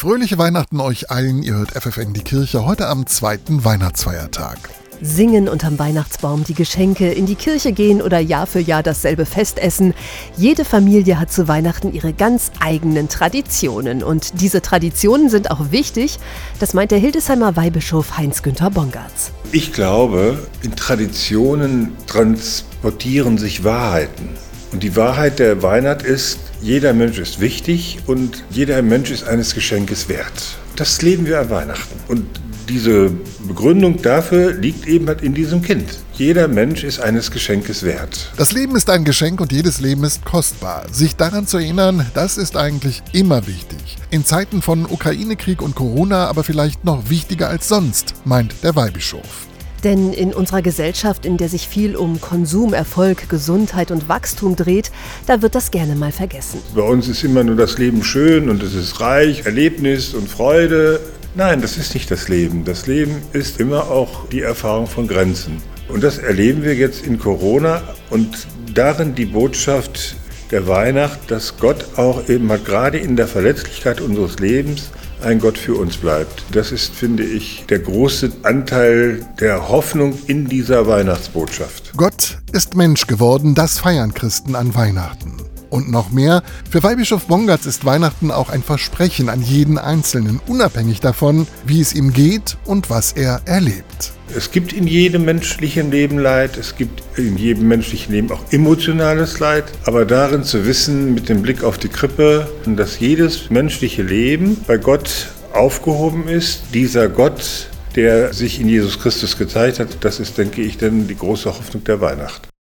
Fröhliche Weihnachten euch allen. Ihr hört FFN die Kirche heute am zweiten Weihnachtsfeiertag. Singen unterm Weihnachtsbaum, die Geschenke, in die Kirche gehen oder Jahr für Jahr dasselbe Fest essen. Jede Familie hat zu Weihnachten ihre ganz eigenen Traditionen. Und diese Traditionen sind auch wichtig. Das meint der Hildesheimer Weihbischof Heinz-Günther Bongartz. Ich glaube, in Traditionen transportieren sich Wahrheiten. Und die Wahrheit der Weihnacht ist, jeder Mensch ist wichtig und jeder Mensch ist eines Geschenkes wert. Das leben wir an Weihnachten. Und diese Begründung dafür liegt eben halt in diesem Kind. Jeder Mensch ist eines Geschenkes wert. Das Leben ist ein Geschenk und jedes Leben ist kostbar. Sich daran zu erinnern, das ist eigentlich immer wichtig. In Zeiten von Ukraine-Krieg und Corona aber vielleicht noch wichtiger als sonst, meint der Weihbischof. Denn in unserer Gesellschaft, in der sich viel um Konsum, Erfolg, Gesundheit und Wachstum dreht, da wird das gerne mal vergessen. Bei uns ist immer nur das Leben schön und es ist reich, Erlebnis und Freude. Nein, das ist nicht das Leben. Das Leben ist immer auch die Erfahrung von Grenzen. Und das erleben wir jetzt in Corona und darin die Botschaft der Weihnacht, dass Gott auch eben mal gerade in der Verletzlichkeit unseres Lebens ein Gott für uns bleibt. Das ist, finde ich, der große Anteil der Hoffnung in dieser Weihnachtsbotschaft. Gott ist Mensch geworden, das feiern Christen an Weihnachten. Und noch mehr, für Weihbischof Bongatz ist Weihnachten auch ein Versprechen an jeden Einzelnen, unabhängig davon, wie es ihm geht und was er erlebt. Es gibt in jedem menschlichen Leben Leid, es gibt in jedem menschlichen Leben auch emotionales Leid, aber darin zu wissen, mit dem Blick auf die Krippe, dass jedes menschliche Leben bei Gott aufgehoben ist, dieser Gott, der sich in Jesus Christus gezeigt hat, das ist, denke ich, dann die große Hoffnung der Weihnacht.